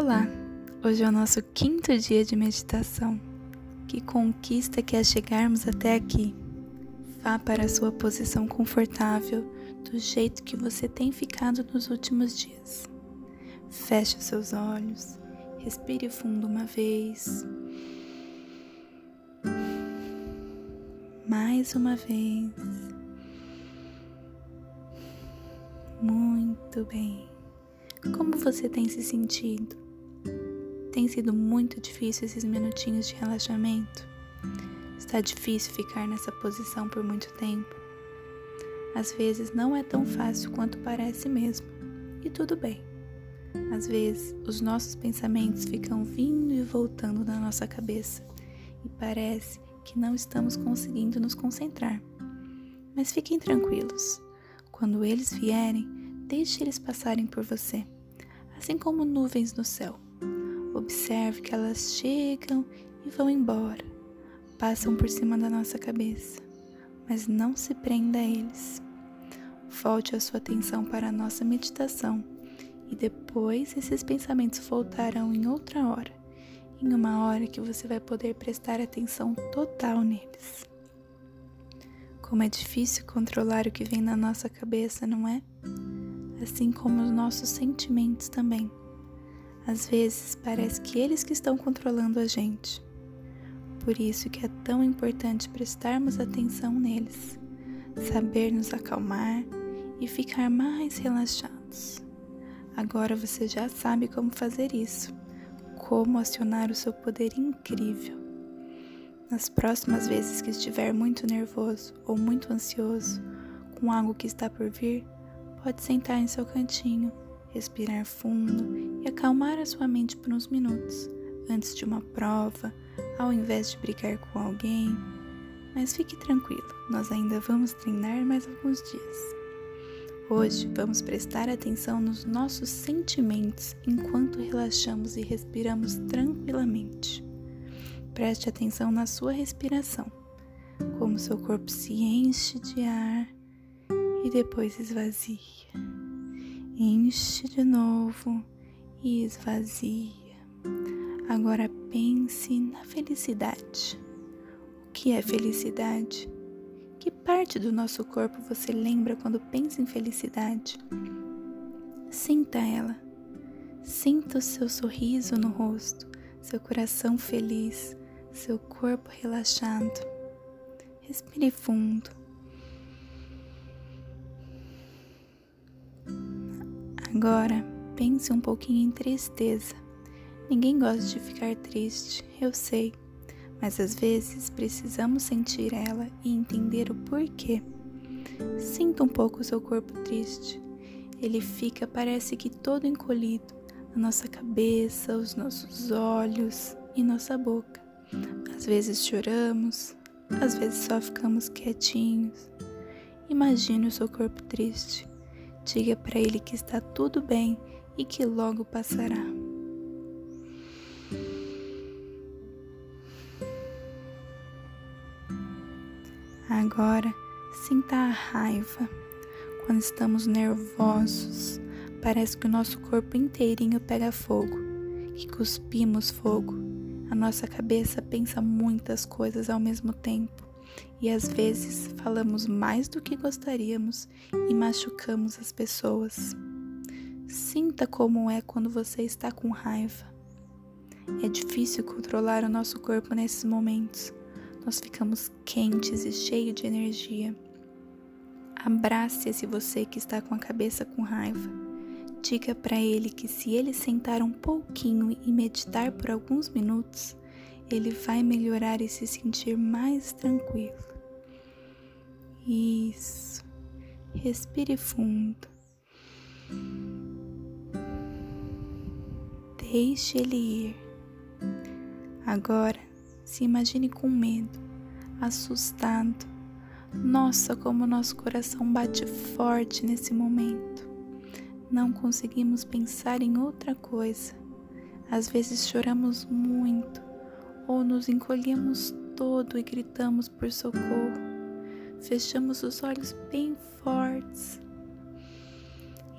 Olá! Hoje é o nosso quinto dia de meditação. Que conquista que é chegarmos até aqui. Vá para a sua posição confortável, do jeito que você tem ficado nos últimos dias. Feche os seus olhos, respire fundo uma vez. Mais uma vez. Muito bem. Como você tem se sentido? Tem sido muito difícil esses minutinhos de relaxamento? Está difícil ficar nessa posição por muito tempo? Às vezes não é tão fácil quanto parece mesmo, e tudo bem. Às vezes os nossos pensamentos ficam vindo e voltando na nossa cabeça e parece que não estamos conseguindo nos concentrar. Mas fiquem tranquilos, quando eles vierem, Deixe eles passarem por você, assim como nuvens no céu. Observe que elas chegam e vão embora, passam por cima da nossa cabeça, mas não se prenda a eles. Volte a sua atenção para a nossa meditação e depois esses pensamentos voltarão em outra hora, em uma hora que você vai poder prestar atenção total neles. Como é difícil controlar o que vem na nossa cabeça, não é? assim como os nossos sentimentos também. Às vezes parece que eles que estão controlando a gente. Por isso que é tão importante prestarmos atenção neles, saber nos acalmar e ficar mais relaxados. Agora você já sabe como fazer isso, como acionar o seu poder incrível. Nas próximas vezes que estiver muito nervoso ou muito ansioso com algo que está por vir, Pode sentar em seu cantinho, respirar fundo e acalmar a sua mente por uns minutos antes de uma prova, ao invés de brigar com alguém. Mas fique tranquilo, nós ainda vamos treinar mais alguns dias. Hoje vamos prestar atenção nos nossos sentimentos enquanto relaxamos e respiramos tranquilamente. Preste atenção na sua respiração, como seu corpo se enche de ar e depois esvazia. Enche de novo e esvazia. Agora pense na felicidade. O que é felicidade? Que parte do nosso corpo você lembra quando pensa em felicidade? Sinta ela. Sinta o seu sorriso no rosto, seu coração feliz, seu corpo relaxado. Respire fundo. Agora, pense um pouquinho em tristeza. Ninguém gosta de ficar triste, eu sei, mas às vezes precisamos sentir ela e entender o porquê. Sinta um pouco o seu corpo triste. Ele fica, parece que todo encolhido, a nossa cabeça, os nossos olhos e nossa boca. Às vezes choramos, às vezes só ficamos quietinhos. Imagine o seu corpo triste. Diga para ele que está tudo bem e que logo passará. Agora, sinta a raiva. Quando estamos nervosos, parece que o nosso corpo inteirinho pega fogo, que cuspimos fogo. A nossa cabeça pensa muitas coisas ao mesmo tempo e às vezes falamos mais do que gostaríamos e machucamos as pessoas. Sinta como é quando você está com raiva. É difícil controlar o nosso corpo nesses momentos. Nós ficamos quentes e cheios de energia. Abrace esse você que está com a cabeça com raiva. Diga para ele que se ele sentar um pouquinho e meditar por alguns minutos, ele vai melhorar e se sentir mais tranquilo. Isso. Respire fundo. Deixe ele ir. Agora, se imagine com medo, assustado. Nossa, como nosso coração bate forte nesse momento. Não conseguimos pensar em outra coisa. Às vezes choramos muito ou nos encolhemos todo e gritamos por socorro. Fechamos os olhos bem fortes.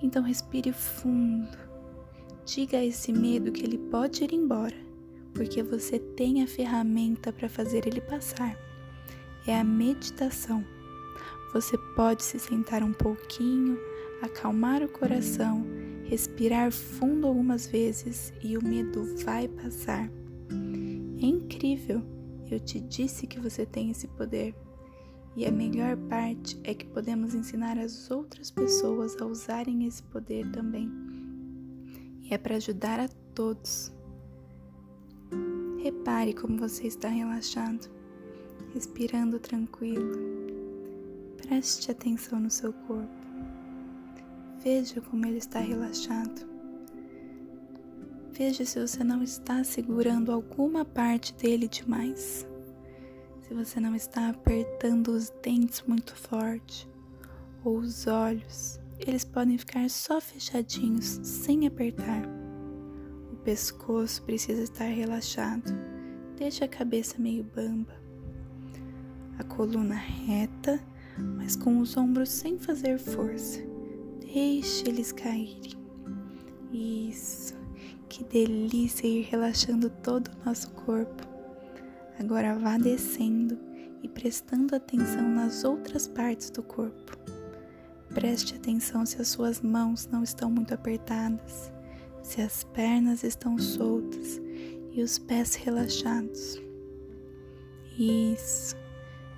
Então respire fundo. Diga a esse medo que ele pode ir embora, porque você tem a ferramenta para fazer ele passar. É a meditação. Você pode se sentar um pouquinho, acalmar o coração, respirar fundo algumas vezes e o medo vai passar. É incrível! Eu te disse que você tem esse poder. E a melhor parte é que podemos ensinar as outras pessoas a usarem esse poder também. É para ajudar a todos. Repare como você está relaxado, respirando tranquilo. Preste atenção no seu corpo. Veja como ele está relaxado. Veja se você não está segurando alguma parte dele demais. Se você não está apertando os dentes muito forte ou os olhos, eles podem ficar só fechadinhos, sem apertar. O pescoço precisa estar relaxado. Deixe a cabeça meio bamba. A coluna reta mas com os ombros sem fazer força. Deixe eles caírem. Isso. Que delícia ir relaxando todo o nosso corpo. Agora vá descendo e prestando atenção nas outras partes do corpo. Preste atenção se as suas mãos não estão muito apertadas, se as pernas estão soltas e os pés relaxados. Isso.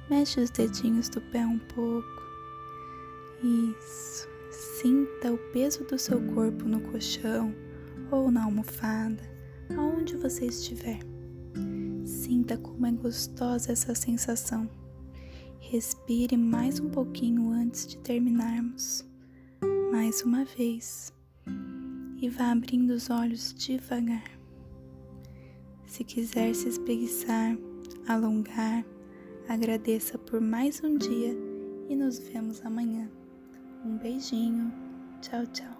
Mexe os dedinhos do pé um pouco. Isso. Sinta o peso do seu corpo no colchão ou na almofada, aonde você estiver. Sinta como é gostosa essa sensação. Respire mais um pouquinho antes de terminarmos. Mais uma vez. E vá abrindo os olhos devagar. Se quiser se espreguiçar, alongar, Agradeça por mais um dia e nos vemos amanhã. Um beijinho. Tchau, tchau.